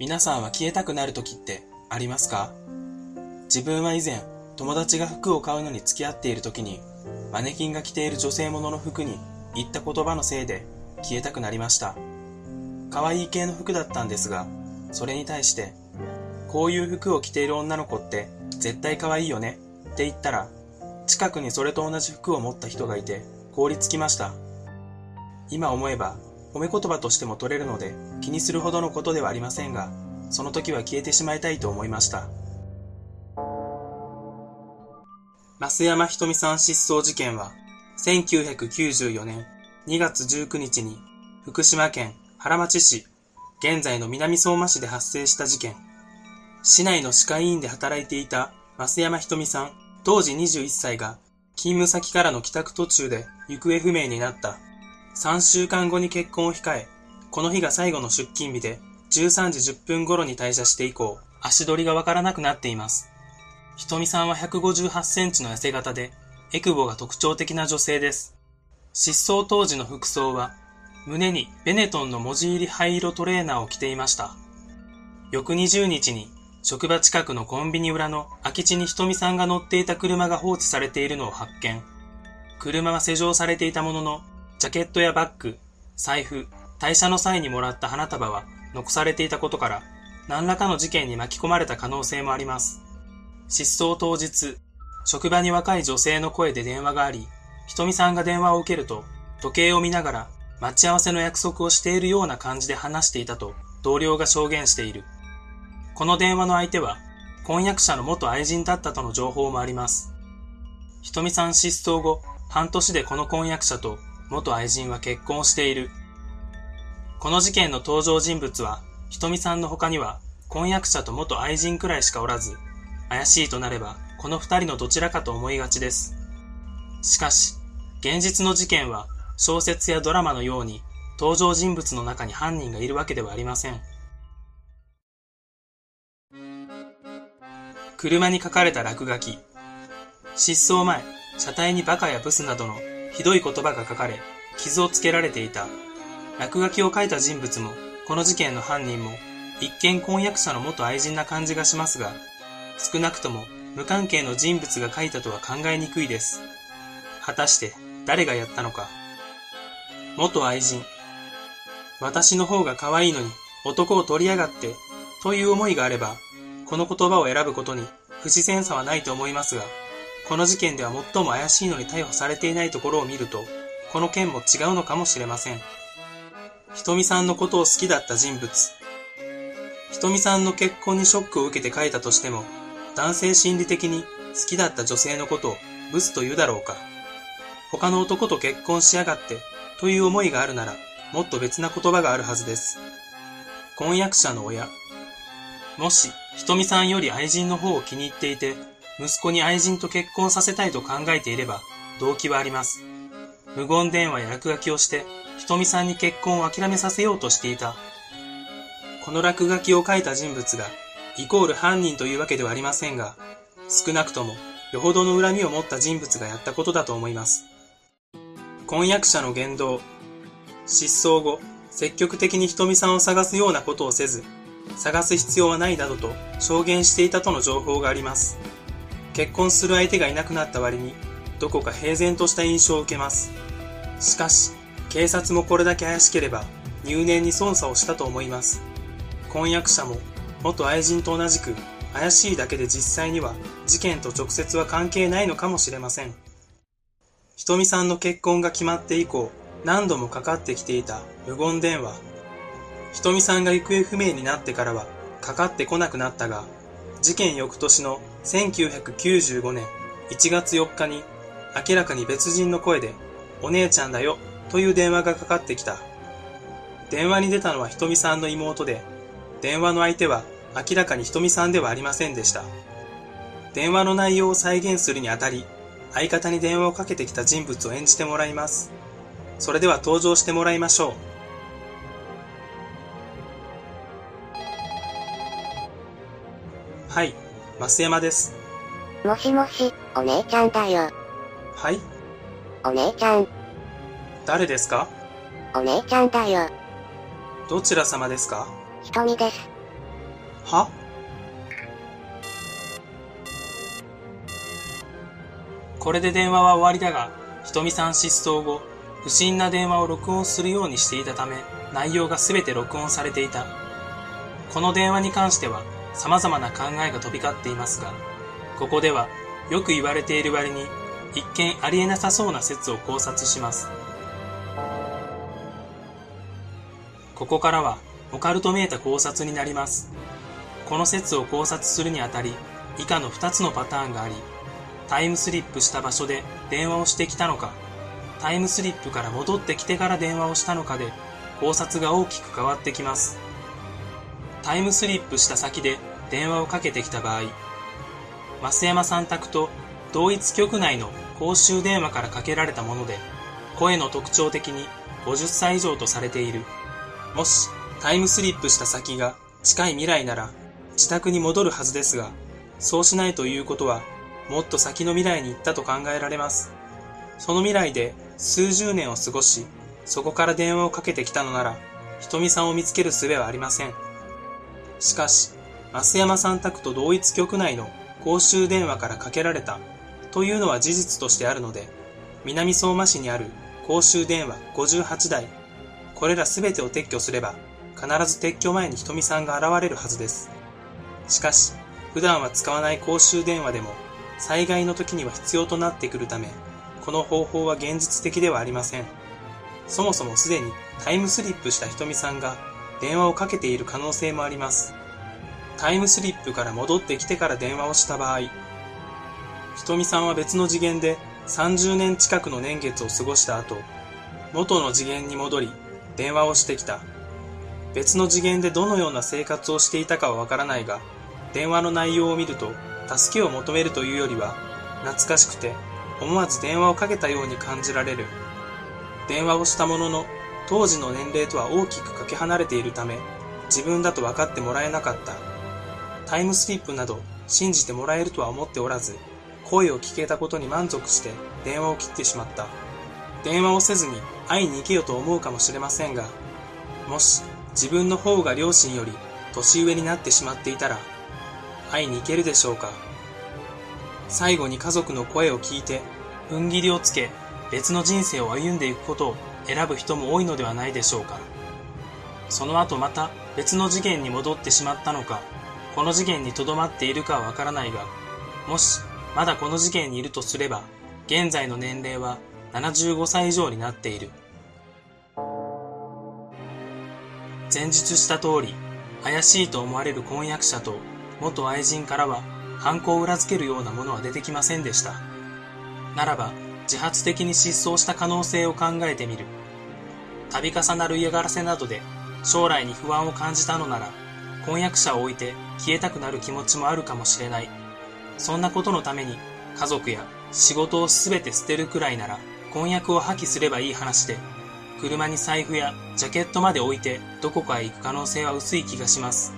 皆さんは消えたくなる時ってありますか？自分は以前、友達が服を買うのに付き合っている時に、マネキンが着ている女性ものの服に言った言葉のせいで消えたくなりました。可愛い系の服だったんですが、それに対して、こういう服を着ている女の子って絶対可愛いよねって言ったら、近くにそれと同じ服を持った人がいて凍りつきました。今思えば褒め言葉としても取れるので気にするほどのことではありませんが、その時は消えてしまいたいと思いました。増山ひとみさん失踪事件は、1994年2月19日に福島県原町市、現在の南相馬市で発生した事件。市内の歯科医院で働いていた増山ひとみさん、当時21歳が勤務先からの帰宅途中で行方不明になった3週間後に結婚を控え、この日が最後の出勤日で、13時10分頃に退社して以降、足取りがわからなくなっています。ひとみさんは158センチの痩せ型で、エクボが特徴的な女性です。失踪当時の服装は、胸にベネトンの文字入り灰色トレーナーを着ていました。翌20日に、職場近くのコンビニ裏の空き地にひとみさんが乗っていた車が放置されているのを発見。車は施錠されていたものの、ジャケットやバッグ、財布、退社の際にもらった花束は残されていたことから、何らかの事件に巻き込まれた可能性もあります。失踪当日、職場に若い女性の声で電話があり、ひとみさんが電話を受けると、時計を見ながら待ち合わせの約束をしているような感じで話していたと同僚が証言している。この電話の相手は、婚約者の元愛人だったとの情報もあります。ひとみさん失踪後、半年でこの婚約者と元愛人は結婚している。この事件の登場人物は、ひとみさんの他には、婚約者と元愛人くらいしかおらず、怪しいとなれば、この二人のどちらかと思いがちです。しかし、現実の事件は、小説やドラマのように、登場人物の中に犯人がいるわけではありません。車に書かれた落書き。失踪前、車体にバカやブスなどのひどい言葉が書かれ、傷をつけられていた。落書きを書いた人物も、この事件の犯人も、一見婚約者の元愛人な感じがしますが、少なくとも無関係の人物が書いたとは考えにくいです。果たして誰がやったのか。元愛人。私の方が可愛いのに男を取りやがって、という思いがあれば、この言葉を選ぶことに不自然さはないと思いますが、この事件では最も怪しいのに逮捕されていないところを見ると、この件も違うのかもしれません。ひとみさんのことを好きだった人物。ひとみさんの結婚にショックを受けて書いたとしても、男性心理的に好きだった女性のことをブスと言うだろうか。他の男と結婚しやがってという思いがあるなら、もっと別な言葉があるはずです。婚約者の親。もし、ひとみさんより愛人の方を気に入っていて、息子に愛人と結婚させたいと考えていれば、動機はあります。無言電話や落書きをして、ひとみさんに結婚を諦めさせようとしていた。この落書きを書いた人物が、イコール犯人というわけではありませんが、少なくとも、よほどの恨みを持った人物がやったことだと思います。婚約者の言動。失踪後、積極的にひとみさんを探すようなことをせず、探す必要はないなどと証言していたとの情報があります。結婚する相手がいなくなった割に、どこか平然とした印象を受けます。しかし、警察もこれだけ怪しければ、入念に捜査をしたと思います。婚約者も、元愛人と同じく、怪しいだけで実際には、事件と直接は関係ないのかもしれません。ひとみさんの結婚が決まって以降、何度もかかってきていた無言電話。ひとみさんが行方不明になってからは、かかってこなくなったが、事件翌年の1995年1月4日に明らかに別人の声でお姉ちゃんだよという電話がかかってきた。電話に出たのはひとみさんの妹で、電話の相手は明らかにひとみさんではありませんでした。電話の内容を再現するにあたり、相方に電話をかけてきた人物を演じてもらいます。それでは登場してもらいましょう。はい、増山です。もしもし、お姉ちゃんだよ。はいお姉ちゃん、誰ですか？お姉ちゃんだよ。どちら様ですか？ひとみです。は？これで電話は終わりだが、ひとみさん失踪後、不審な電話を録音するようにしていたため、内容がすべて録音されていた。この電話に関しては、様々な考えが飛び交っていますが、ここでは、よく言われている割に、一見ありえなさそうな説を考察します。ここからは、オカルトめいた考察になります。この説を考察するにあたり、以下の2つのパターンがあり、タイムスリップした場所で電話をしてきたのか、タイムスリップから戻ってきてから電話をしたのかで、考察が大きく変わってきます。タイムスリップした先で電話をかけてきた場合、増山さん宅と同一局内の公衆電話からかけられたもので、声の特徴的に50歳以上とされている。もし、タイムスリップした先が近い未来なら、自宅に戻るはずですが、そうしないということは、もっと先の未来に行ったと考えられます。その未来で数十年を過ごし、そこから電話をかけてきたのなら、ひとみさんを見つける術はありません。しかし、増山さん宅と同一局内の公衆電話からかけられたというのは事実としてあるので、南相馬市にある公衆電話58台、これらすべてを撤去すれば、必ず撤去前にひとみさんが現れるはずです。しかし、普段は使わない公衆電話でも災害の時には必要となってくるため、この方法は現実的ではありません。そもそもすでにタイムスリップしたひとみさんが電話をかけている可能性もあります。タイムスリップから戻ってきてから電話をした場合、ひとみさんは別の次元で30年近くの年月を過ごした後、元の次元に戻り、電話をしてきた。別の次元でどのような生活をしていたかはわからないが、電話の内容を見ると助けを求めるというよりは、懐かしくて、思わず電話をかけたように感じられる。電話をしたものの、当時の年齢とは大きくかけ離れているため、自分だと分かってもらえなかった。タイムスリップなど信じてもらえるとは思っておらず、声を聞けたことに満足して電話を切ってしまった。電話をせずに会いに行けよと思うかもしれませんが、もし自分の方が両親より年上になってしまっていたら、会いに行けるでしょうか最後に家族の声を聞いて、踏ん切りをつけ、別の人生を歩んでいくことを選ぶ人も多いのではないでしょうか。その後また別の次元に戻ってしまったのか、この次元に留まっているかはわからないが、もしまだこの次元にいるとすれば、現在の年齢は75歳以上になっている。前述した通り、怪しいと思われる婚約者と元愛人からは犯行を裏付けるようなものは出てきませんでした。ならば、自発的に失踪した可能性を考えてみる。度重なる嫌がらせなどで将来に不安を感じたのなら、婚約者を置いて消えたくなる気持ちもあるかもしれない。そんなことのために家族や仕事をすべて捨てるくらいなら婚約を破棄すればいい話で、車に財布やジャケットまで置いてどこかへ行く可能性は薄い気がします。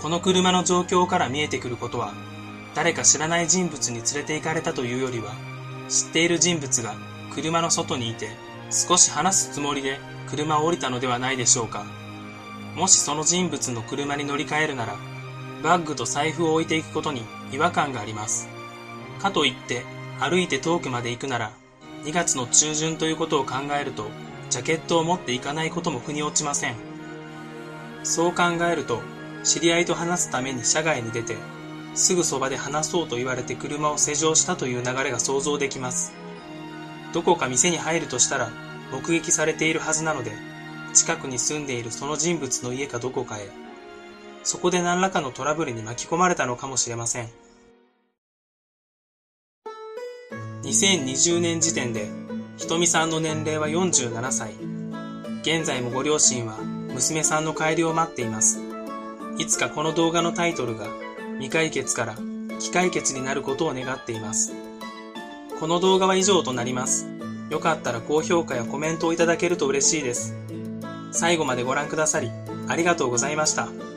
この車の状況から見えてくることは、誰か知らない人物に連れて行かれたというよりは、知っている人物が車の外にいて、少し話すつもりで車を降りたのではないでしょうか。もしその人物の車に乗り換えるなら、バッグと財布を置いていくことに違和感があります。かといって、歩いて遠くまで行くなら、2月の中旬ということを考えると、ジャケットを持っていかないことも腑に落ちません。そう考えると、知り合いと話すために車外に出て、すぐそばで話そうと言われて車を施錠したという流れが想像できます。どこか店に入るとしたら目撃されているはずなので、近くに住んでいるその人物の家かどこかへ、そこで何らかのトラブルに巻き込まれたのかもしれません。2020年時点で、ひとみさんの年齢は47歳。現在もご両親は娘さんの帰りを待っています。いつかこの動画のタイトルが未解決から未解決になることを願っています。この動画は以上となります。よかったら高評価やコメントをいただけると嬉しいです。最後までご覧くださりありがとうございました。